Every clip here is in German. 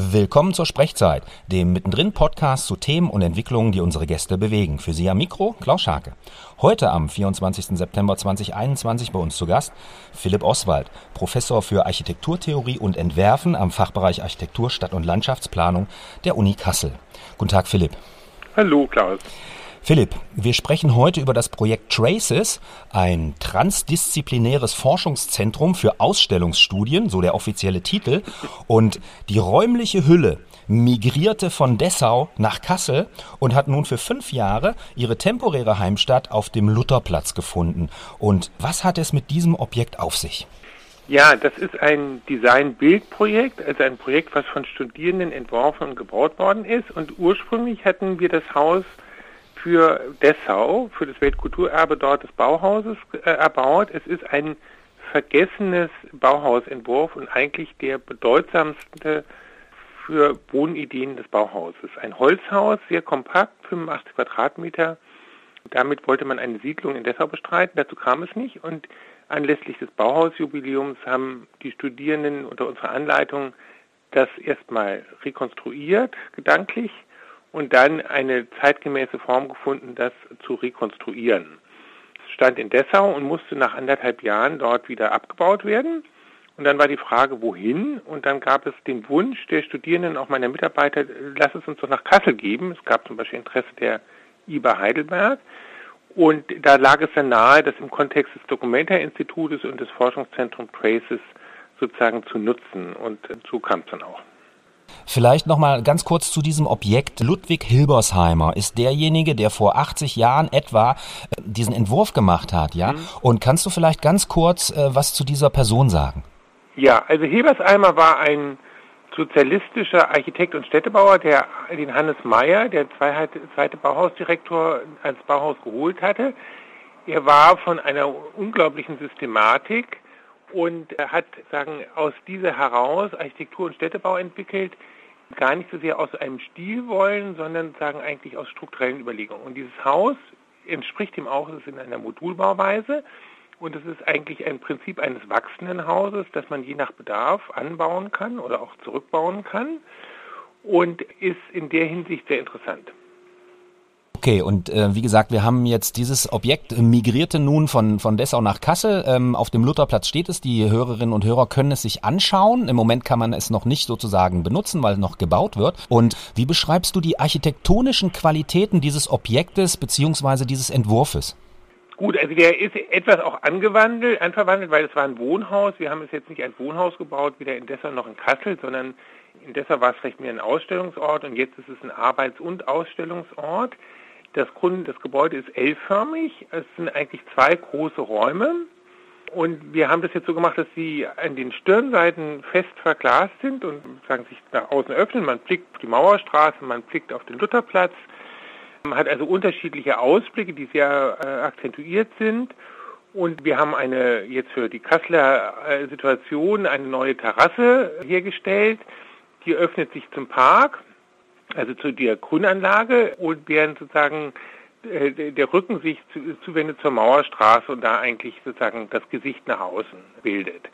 Willkommen zur Sprechzeit, dem mittendrin Podcast zu Themen und Entwicklungen, die unsere Gäste bewegen. Für Sie am Mikro Klaus Scharke. Heute am 24. September 2021 bei uns zu Gast Philipp Oswald, Professor für Architekturtheorie und Entwerfen am Fachbereich Architektur, Stadt- und Landschaftsplanung der Uni Kassel. Guten Tag, Philipp. Hallo, Klaus. Philipp, wir sprechen heute über das Projekt Traces, ein transdisziplinäres Forschungszentrum für Ausstellungsstudien, so der offizielle Titel. Und die räumliche Hülle migrierte von Dessau nach Kassel und hat nun für fünf Jahre ihre temporäre Heimstatt auf dem Lutherplatz gefunden. Und was hat es mit diesem Objekt auf sich? Ja, das ist ein Design-Bild-Projekt, also ein Projekt, was von Studierenden entworfen und gebaut worden ist. Und ursprünglich hatten wir das Haus für Dessau, für das Weltkulturerbe dort des Bauhauses äh, erbaut. Es ist ein vergessenes Bauhausentwurf und eigentlich der bedeutsamste für Wohnideen des Bauhauses. Ein Holzhaus, sehr kompakt, 85 Quadratmeter. Damit wollte man eine Siedlung in Dessau bestreiten. Dazu kam es nicht. Und anlässlich des Bauhausjubiläums haben die Studierenden unter unserer Anleitung das erstmal rekonstruiert, gedanklich, und dann eine zeitgemäße Form gefunden, das zu rekonstruieren. Es stand in Dessau und musste nach anderthalb Jahren dort wieder abgebaut werden. Und dann war die Frage, wohin? Und dann gab es den Wunsch der Studierenden, auch meiner Mitarbeiter, lass es uns doch nach Kassel geben. Es gab zum Beispiel Interesse der IBA Heidelberg. Und da lag es dann nahe, das im Kontext des Documenta-Institutes und des Forschungszentrums Traces sozusagen zu nutzen. Und so kam es dann auch. Vielleicht noch mal ganz kurz zu diesem Objekt. Ludwig Hilbersheimer ist derjenige, der vor 80 Jahren etwa äh, diesen Entwurf gemacht hat, ja? Mhm. Und kannst du vielleicht ganz kurz äh, was zu dieser Person sagen? Ja, also Hilbersheimer war ein sozialistischer Architekt und Städtebauer, der den Hannes Meyer, der zweite Bauhausdirektor, als Bauhaus geholt hatte. Er war von einer unglaublichen Systematik und hat sagen aus dieser heraus Architektur und Städtebau entwickelt, gar nicht so sehr aus einem Stil wollen, sondern sagen eigentlich aus strukturellen Überlegungen. Und dieses Haus entspricht dem auch, es ist in einer Modulbauweise und es ist eigentlich ein Prinzip eines wachsenden Hauses, das man je nach Bedarf anbauen kann oder auch zurückbauen kann und ist in der Hinsicht sehr interessant. Okay, und äh, wie gesagt, wir haben jetzt dieses Objekt migrierte nun von, von Dessau nach Kassel. Ähm, auf dem Lutherplatz steht es. Die Hörerinnen und Hörer können es sich anschauen. Im Moment kann man es noch nicht sozusagen benutzen, weil noch gebaut wird. Und wie beschreibst du die architektonischen Qualitäten dieses Objektes beziehungsweise dieses Entwurfes? Gut, also der ist etwas auch angewandelt, anverwandelt, weil es war ein Wohnhaus. Wir haben es jetzt nicht als Wohnhaus gebaut, weder in Dessau noch in Kassel, sondern in Dessau war es vielleicht mehr ein Ausstellungsort und jetzt ist es ein Arbeits- und Ausstellungsort. Das, Grund, das Gebäude ist L-förmig. Es sind eigentlich zwei große Räume. Und wir haben das jetzt so gemacht, dass sie an den Stirnseiten fest verglast sind und sagen, sich nach außen öffnen. Man blickt auf die Mauerstraße, man blickt auf den Lutherplatz. Man hat also unterschiedliche Ausblicke, die sehr äh, akzentuiert sind. Und wir haben eine jetzt für die Kasseler äh, Situation eine neue Terrasse hergestellt. Die öffnet sich zum Park also zu der Grünanlage und während sozusagen äh, der Rücken sich zuwendet zur Mauerstraße und da eigentlich sozusagen das Gesicht nach außen bildet.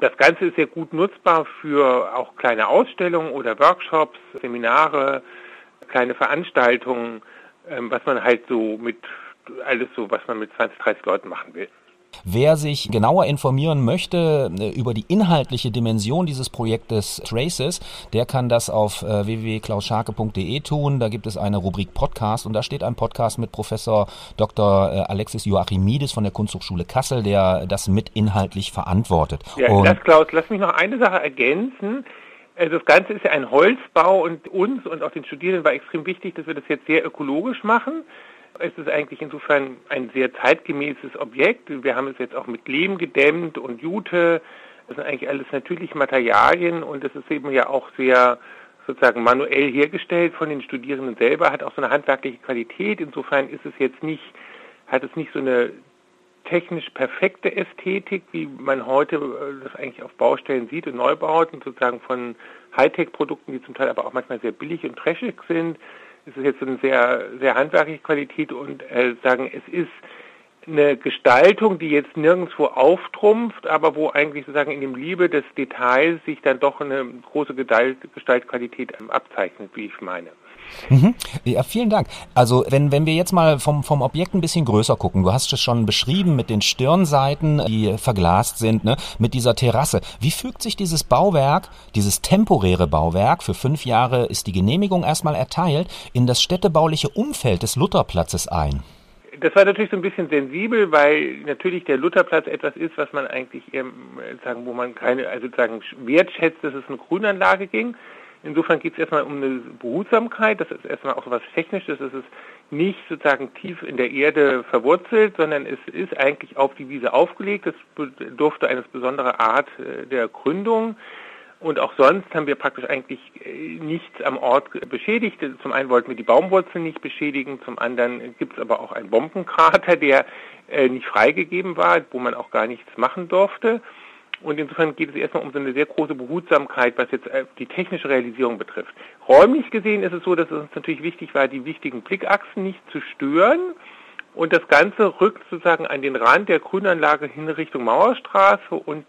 Das Ganze ist sehr gut nutzbar für auch kleine Ausstellungen oder Workshops, Seminare, kleine Veranstaltungen, ähm, was man halt so mit alles so, was man mit 20, 30 Leuten machen will. Wer sich genauer informieren möchte äh, über die inhaltliche Dimension dieses Projektes Traces, der kann das auf äh, www.klausscharke.de tun. Da gibt es eine Rubrik Podcast und da steht ein Podcast mit Professor Dr. Äh, Alexis Joachimidis von der Kunsthochschule Kassel, der das mit inhaltlich verantwortet. Ja, und lass, Klaus, lass mich noch eine Sache ergänzen. Also das Ganze ist ja ein Holzbau und uns und auch den Studierenden war extrem wichtig, dass wir das jetzt sehr ökologisch machen. Es ist eigentlich insofern ein sehr zeitgemäßes Objekt. Wir haben es jetzt auch mit Lehm gedämmt und Jute. Das sind eigentlich alles natürliche Materialien und es ist eben ja auch sehr sozusagen manuell hergestellt von den Studierenden selber, hat auch so eine handwerkliche Qualität. Insofern ist es jetzt nicht, hat es nicht so eine technisch perfekte Ästhetik, wie man heute äh, das eigentlich auf Baustellen sieht und Neubauten, sozusagen von Hightech-Produkten, die zum Teil aber auch manchmal sehr billig und trashig sind, es ist jetzt eine sehr, sehr handwerkliche Qualität und äh, sagen, es ist eine Gestaltung, die jetzt nirgendwo auftrumpft, aber wo eigentlich sozusagen in dem Liebe des Details sich dann doch eine große Gestaltqualität abzeichnet, wie ich meine. Mhm. Ja, vielen Dank. Also wenn, wenn wir jetzt mal vom, vom Objekt ein bisschen größer gucken, du hast es schon beschrieben mit den Stirnseiten, die verglast sind, ne, mit dieser Terrasse. Wie fügt sich dieses Bauwerk, dieses temporäre Bauwerk, für fünf Jahre ist die Genehmigung erstmal erteilt, in das städtebauliche Umfeld des Lutherplatzes ein? das war natürlich so ein bisschen sensibel, weil natürlich der Lutherplatz etwas ist, was man eigentlich eher, sagen, wo man keine, also sagen, wertschätzt, dass es eine Grünanlage ging. Insofern geht es erstmal um eine Behutsamkeit, das ist erstmal auch so was Technisches, es ist nicht sozusagen tief in der Erde verwurzelt, sondern es ist eigentlich auf die Wiese aufgelegt, es bedurfte eine besondere Art äh, der Gründung. Und auch sonst haben wir praktisch eigentlich äh, nichts am Ort beschädigt. Zum einen wollten wir die Baumwurzeln nicht beschädigen, zum anderen gibt es aber auch einen Bombenkrater, der äh, nicht freigegeben war, wo man auch gar nichts machen durfte. Und insofern geht es erstmal um so eine sehr große Behutsamkeit, was jetzt äh, die technische Realisierung betrifft. Räumlich gesehen ist es so, dass es uns natürlich wichtig war, die wichtigen Blickachsen nicht zu stören. Und das Ganze rückt sozusagen an den Rand der Grünanlage hin Richtung Mauerstraße und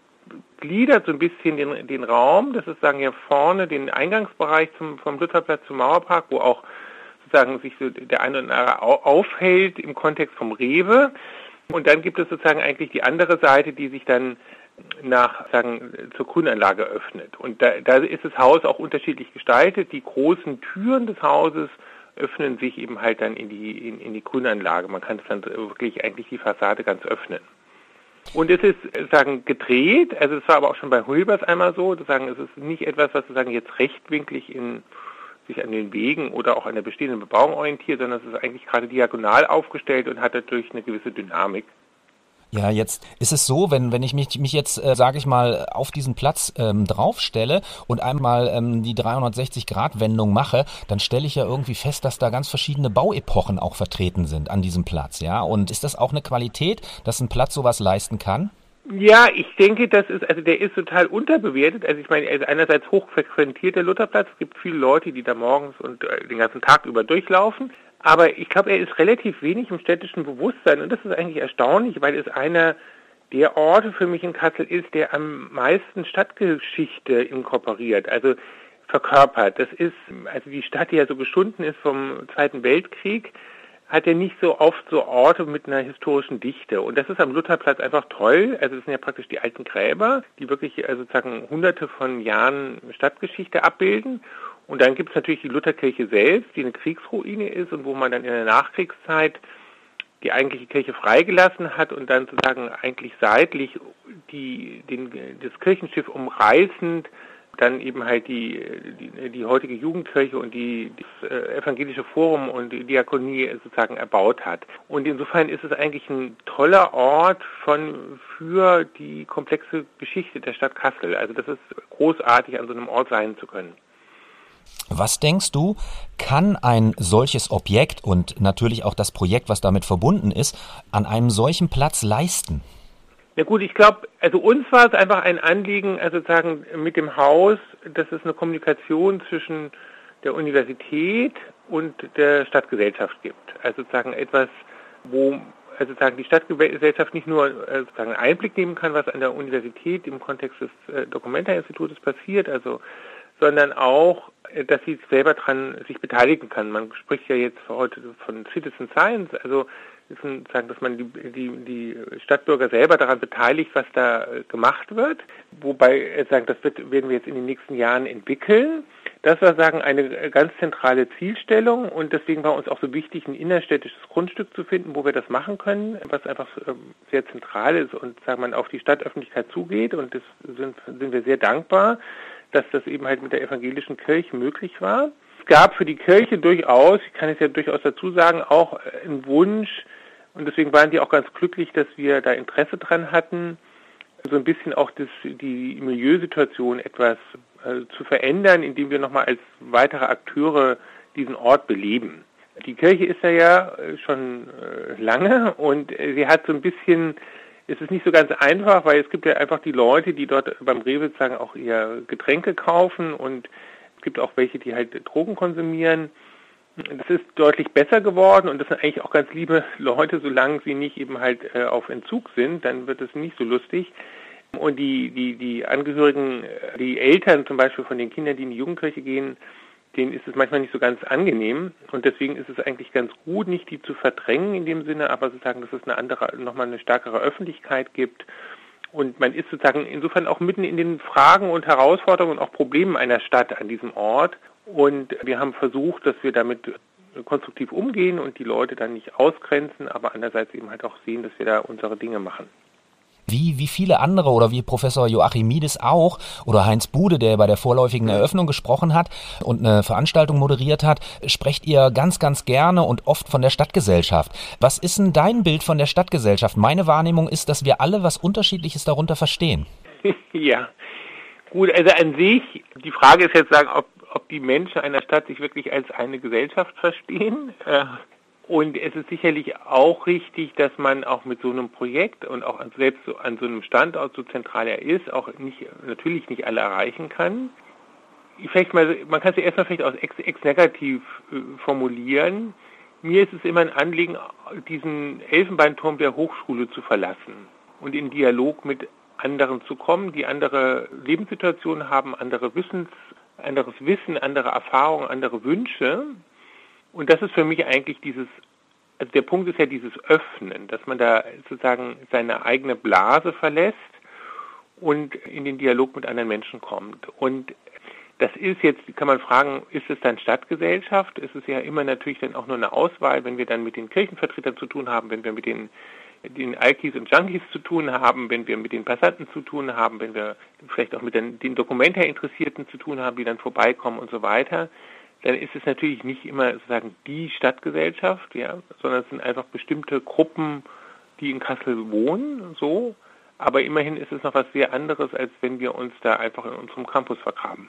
gliedert so ein bisschen den, den Raum, das ist sagen hier vorne den Eingangsbereich zum, vom Lutherplatz zum Mauerpark, wo auch sozusagen sich so der eine oder andere aufhält im Kontext vom Rewe. Und dann gibt es sozusagen eigentlich die andere Seite, die sich dann nach sagen zur Grünanlage öffnet. Und da, da ist das Haus auch unterschiedlich gestaltet. Die großen Türen des Hauses öffnen sich eben halt dann in die in, in die Grünanlage. Man kann es dann wirklich eigentlich die Fassade ganz öffnen. Und es ist sagen gedreht, also es war aber auch schon bei Hulbers einmal so, sagen, es ist nicht etwas, was sozusagen jetzt rechtwinklig in sich an den Wegen oder auch an der bestehenden Bebauung orientiert, sondern es ist eigentlich gerade diagonal aufgestellt und hat dadurch eine gewisse Dynamik. Ja, jetzt ist es so, wenn, wenn ich mich, mich jetzt, äh, sage ich mal, auf diesen Platz ähm, draufstelle und einmal ähm, die 360-Grad-Wendung mache, dann stelle ich ja irgendwie fest, dass da ganz verschiedene Bauepochen auch vertreten sind an diesem Platz, ja. Und ist das auch eine Qualität, dass ein Platz sowas leisten kann? Ja, ich denke, das ist, also der ist total unterbewertet. Also ich meine, ist einerseits hochfrequentiert, der Lutherplatz. Es gibt viele Leute, die da morgens und äh, den ganzen Tag über durchlaufen. Aber ich glaube, er ist relativ wenig im städtischen Bewusstsein und das ist eigentlich erstaunlich, weil es einer der Orte für mich in Kassel ist, der am meisten Stadtgeschichte inkorporiert, also verkörpert. Das ist, also die Stadt, die ja so geschunden ist vom Zweiten Weltkrieg, hat er nicht so oft so Orte mit einer historischen Dichte. Und das ist am Lutherplatz einfach toll. Also es sind ja praktisch die alten Gräber, die wirklich also sozusagen hunderte von Jahren Stadtgeschichte abbilden. Und dann gibt es natürlich die Lutherkirche selbst, die eine Kriegsruine ist und wo man dann in der Nachkriegszeit die eigentliche Kirche freigelassen hat und dann sozusagen eigentlich seitlich die, den, das Kirchenschiff umreißend dann eben halt die, die, die heutige Jugendkirche und die, das äh, evangelische Forum und die Diakonie sozusagen erbaut hat. Und insofern ist es eigentlich ein toller Ort von, für die komplexe Geschichte der Stadt Kassel. Also das ist großartig, an so einem Ort sein zu können. Was denkst du, kann ein solches Objekt und natürlich auch das Projekt, was damit verbunden ist, an einem solchen Platz leisten? Na gut, ich glaube, also uns war es einfach ein Anliegen, also sozusagen mit dem Haus, dass es eine Kommunikation zwischen der Universität und der Stadtgesellschaft gibt. Also sozusagen etwas, wo also sozusagen die Stadtgesellschaft nicht nur äh, sozusagen Einblick nehmen kann, was an der Universität im Kontext des äh, Documenta-Institutes passiert, also sondern auch, äh, dass sie selber dran sich beteiligen kann. Man spricht ja jetzt heute von Citizen Science, also sagen, dass man die, die, die Stadtbürger selber daran beteiligt, was da äh, gemacht wird. Wobei äh, sagen, das wird, werden wir jetzt in den nächsten Jahren entwickeln. Das war sagen eine ganz zentrale Zielstellung und deswegen war uns auch so wichtig, ein innerstädtisches Grundstück zu finden, wo wir das machen können, was einfach ähm, sehr zentral ist und sagen man auf die Stadtöffentlichkeit zugeht und das sind, sind wir sehr dankbar dass das eben halt mit der evangelischen Kirche möglich war. Es gab für die Kirche durchaus, ich kann es ja durchaus dazu sagen, auch einen Wunsch, und deswegen waren die auch ganz glücklich, dass wir da Interesse dran hatten, so ein bisschen auch das, die Milieusituation etwas äh, zu verändern, indem wir nochmal als weitere Akteure diesen Ort beleben. Die Kirche ist ja, ja äh, schon äh, lange und äh, sie hat so ein bisschen ist es nicht so ganz einfach, weil es gibt ja einfach die Leute, die dort beim Rewe sagen auch ihr Getränke kaufen und es gibt auch welche, die halt Drogen konsumieren. Das ist deutlich besser geworden und das sind eigentlich auch ganz liebe Leute, solange sie nicht eben halt äh, auf Entzug sind, dann wird es nicht so lustig. Und die, die, die Angehörigen, die Eltern zum Beispiel von den Kindern, die in die Jugendkirche gehen, denen ist es manchmal nicht so ganz angenehm. Und deswegen ist es eigentlich ganz gut, nicht die zu verdrängen in dem Sinne, aber sozusagen, dass es eine andere, nochmal eine stärkere Öffentlichkeit gibt. Und man ist sozusagen insofern auch mitten in den Fragen und Herausforderungen und auch Problemen einer Stadt an diesem Ort. Und wir haben versucht, dass wir damit konstruktiv umgehen und die Leute dann nicht ausgrenzen, aber andererseits eben halt auch sehen, dass wir da unsere Dinge machen. Wie, wie viele andere oder wie Professor Joachimidis auch oder Heinz Bude, der bei der vorläufigen Eröffnung gesprochen hat und eine Veranstaltung moderiert hat, sprecht ihr ganz, ganz gerne und oft von der Stadtgesellschaft. Was ist denn dein Bild von der Stadtgesellschaft? Meine Wahrnehmung ist, dass wir alle was Unterschiedliches darunter verstehen. ja, gut, also an sich, die Frage ist jetzt sagen, ob ob die Menschen einer Stadt sich wirklich als eine Gesellschaft verstehen. Äh, und es ist sicherlich auch richtig, dass man auch mit so einem Projekt und auch selbst an so einem Standort, so zentral er ist, auch nicht, natürlich nicht alle erreichen kann. Vielleicht mal, man kann es ja erstmal vielleicht aus ex, ex äh, formulieren. Mir ist es immer ein Anliegen, diesen Elfenbeinturm der Hochschule zu verlassen und in Dialog mit anderen zu kommen, die andere Lebenssituationen haben, andere Wissens, anderes Wissen, andere Erfahrungen, andere Wünsche. Und das ist für mich eigentlich dieses, also der Punkt ist ja dieses Öffnen, dass man da sozusagen seine eigene Blase verlässt und in den Dialog mit anderen Menschen kommt. Und das ist jetzt, kann man fragen, ist es dann Stadtgesellschaft? Es ist ja immer natürlich dann auch nur eine Auswahl, wenn wir dann mit den Kirchenvertretern zu tun haben, wenn wir mit den den Alkis und Junkies zu tun haben, wenn wir mit den Passanten zu tun haben, wenn wir vielleicht auch mit den, den Dokumenta-Interessierten zu tun haben, die dann vorbeikommen und so weiter, dann ist es natürlich nicht immer sozusagen die Stadtgesellschaft, ja, sondern es sind einfach bestimmte Gruppen, die in Kassel wohnen, so. Aber immerhin ist es noch was sehr anderes, als wenn wir uns da einfach in unserem Campus vergraben.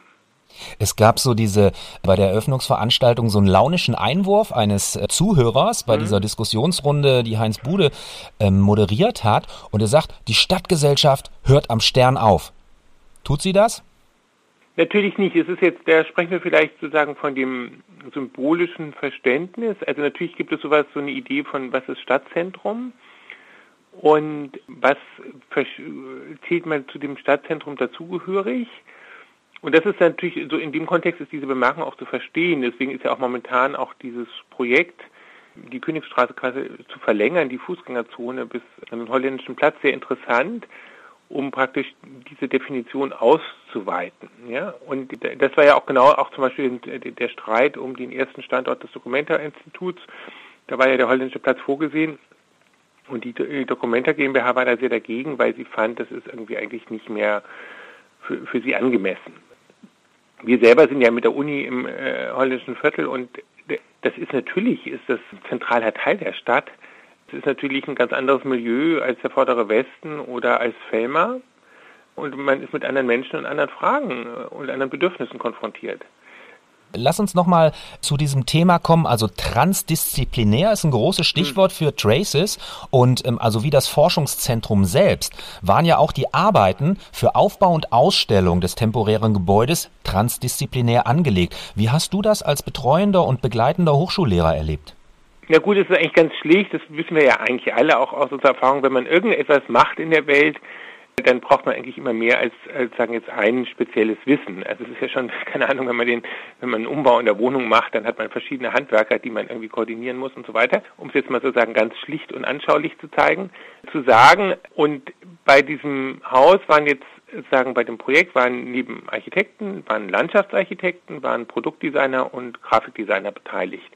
Es gab so diese bei der Eröffnungsveranstaltung so einen launischen Einwurf eines äh, Zuhörers bei mhm. dieser Diskussionsrunde, die Heinz Bude ähm, moderiert hat. Und er sagt, die Stadtgesellschaft hört am Stern auf. Tut sie das? Natürlich nicht. Es ist jetzt, da sprechen wir vielleicht sozusagen von dem symbolischen Verständnis. Also natürlich gibt es sowas, so eine Idee von, was ist Stadtzentrum? Und was zählt man zu dem Stadtzentrum dazugehörig? Und das ist natürlich, so in dem Kontext ist diese Bemerkung auch zu verstehen. Deswegen ist ja auch momentan auch dieses Projekt, die Königsstraße quasi zu verlängern, die Fußgängerzone bis an den holländischen Platz, sehr interessant, um praktisch diese Definition auszuweiten. Ja? Und das war ja auch genau auch zum Beispiel der Streit um den ersten Standort des Documenta-Instituts. Da war ja der holländische Platz vorgesehen. Und die Documenta GmbH war da sehr dagegen, weil sie fand, das ist irgendwie eigentlich nicht mehr für, für sie angemessen wir selber sind ja mit der Uni im äh, holländischen Viertel und das ist natürlich, ist das zentraler Teil der Stadt. Es ist natürlich ein ganz anderes Milieu als der vordere Westen oder als Felmer. Und man ist mit anderen Menschen und anderen Fragen und anderen Bedürfnissen konfrontiert. Lass uns nochmal zu diesem Thema kommen. Also transdisziplinär ist ein großes Stichwort für Traces und ähm, also wie das Forschungszentrum selbst waren ja auch die Arbeiten für Aufbau und Ausstellung des temporären Gebäudes transdisziplinär angelegt. Wie hast du das als betreuender und begleitender Hochschullehrer erlebt? Ja gut, das ist eigentlich ganz schlicht, das wissen wir ja eigentlich alle auch aus unserer Erfahrung, wenn man irgendetwas macht in der Welt, dann braucht man eigentlich immer mehr als, als sagen jetzt ein spezielles Wissen. Also es ist ja schon, keine Ahnung, wenn man den, wenn man einen Umbau in der Wohnung macht, dann hat man verschiedene Handwerker, die man irgendwie koordinieren muss und so weiter, um es jetzt mal sozusagen ganz schlicht und anschaulich zu zeigen, zu sagen. Und bei diesem Haus waren jetzt sagen, bei dem Projekt waren neben Architekten, waren Landschaftsarchitekten, waren Produktdesigner und Grafikdesigner beteiligt.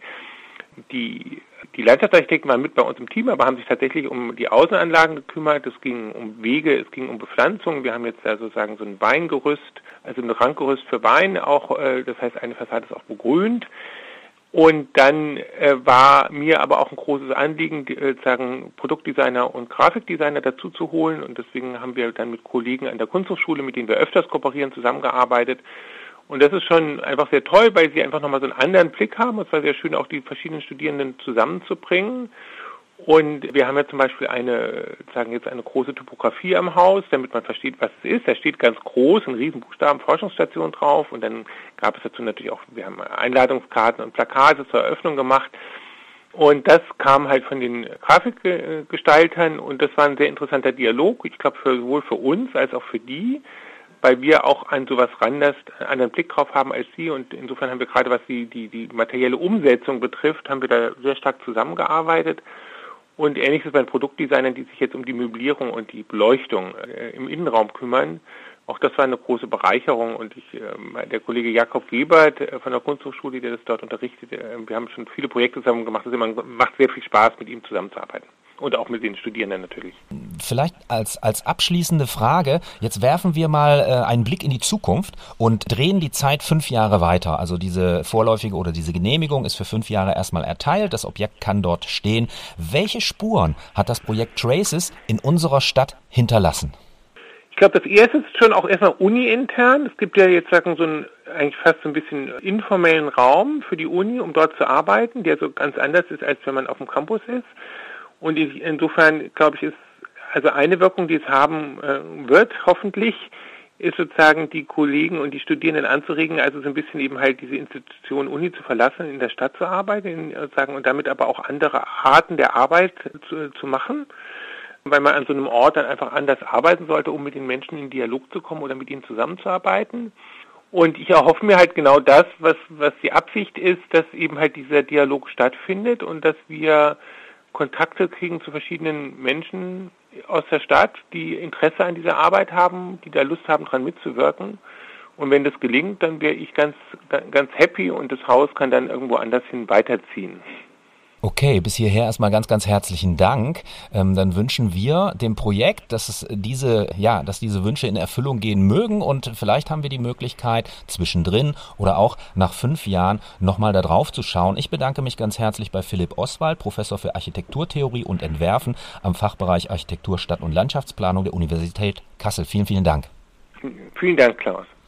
Die die Landschaftsarchitekten waren mit bei uns im Team, aber haben sich tatsächlich um die Außenanlagen gekümmert. Es ging um Wege, es ging um Bepflanzung. Wir haben jetzt ja sozusagen so ein Weingerüst, also ein Rankgerüst für Wein auch. Äh, das heißt, eine Fassade ist auch begrünt. Und dann äh, war mir aber auch ein großes Anliegen, die, äh, sagen Produktdesigner und Grafikdesigner dazu zu holen. Und deswegen haben wir dann mit Kollegen an der Kunsthochschule, mit denen wir öfters kooperieren, zusammengearbeitet und das ist schon einfach sehr toll, weil sie einfach nochmal so einen anderen Blick haben. Es war sehr schön, auch die verschiedenen Studierenden zusammenzubringen. Und wir haben ja zum Beispiel eine, sagen jetzt eine große Topografie am Haus, damit man versteht, was es ist. Da steht ganz groß in Riesenbuchstaben Forschungsstation drauf. Und dann gab es dazu natürlich auch, wir haben Einladungskarten und Plakate zur Eröffnung gemacht. Und das kam halt von den Grafikgestaltern und das war ein sehr interessanter Dialog, ich glaube sowohl für uns als auch für die, weil wir auch an sowas anders einen anderen Blick drauf haben als sie und insofern haben wir gerade was die, die, die materielle Umsetzung betrifft, haben wir da sehr stark zusammengearbeitet. Und ähnliches bei den Produktdesignern, die sich jetzt um die Möblierung und die Beleuchtung äh, im Innenraum kümmern. Auch das war eine große Bereicherung und ich, äh, der Kollege Jakob Webert äh, von der Kunsthochschule, der das dort unterrichtet, äh, wir haben schon viele Projekte zusammen gemacht. Es macht sehr viel Spaß, mit ihm zusammenzuarbeiten und auch mit den Studierenden natürlich. Vielleicht als, als abschließende Frage, jetzt werfen wir mal äh, einen Blick in die Zukunft und drehen die Zeit fünf Jahre weiter. Also diese vorläufige oder diese Genehmigung ist für fünf Jahre erstmal erteilt, das Objekt kann dort stehen. Welche Spuren hat das Projekt Traces in unserer Stadt hinterlassen? Ich glaube, das erste ist schon auch erstmal uni-intern. Es gibt ja jetzt sagen so einen eigentlich fast so ein bisschen informellen Raum für die Uni, um dort zu arbeiten, der so ganz anders ist, als wenn man auf dem Campus ist. Und insofern, glaube ich, ist also eine Wirkung, die es haben äh, wird, hoffentlich, ist sozusagen die Kollegen und die Studierenden anzuregen, also so ein bisschen eben halt diese Institution Uni zu verlassen, in der Stadt zu arbeiten, sozusagen, und damit aber auch andere Arten der Arbeit zu, zu machen, weil man an so einem Ort dann einfach anders arbeiten sollte, um mit den Menschen in Dialog zu kommen oder mit ihnen zusammenzuarbeiten. Und ich erhoffe mir halt genau das, was, was die Absicht ist, dass eben halt dieser Dialog stattfindet und dass wir Kontakte kriegen zu verschiedenen Menschen aus der Stadt, die Interesse an dieser Arbeit haben, die da Lust haben, daran mitzuwirken. Und wenn das gelingt, dann wäre ich ganz, ganz happy und das Haus kann dann irgendwo anders hin weiterziehen. Okay, bis hierher erstmal ganz, ganz herzlichen Dank. Ähm, dann wünschen wir dem Projekt, dass es diese, ja, dass diese Wünsche in Erfüllung gehen mögen und vielleicht haben wir die Möglichkeit, zwischendrin oder auch nach fünf Jahren nochmal da drauf zu schauen. Ich bedanke mich ganz herzlich bei Philipp Oswald, Professor für Architekturtheorie und Entwerfen am Fachbereich Architektur, Stadt- und Landschaftsplanung der Universität Kassel. Vielen, vielen Dank. Vielen Dank, Klaus.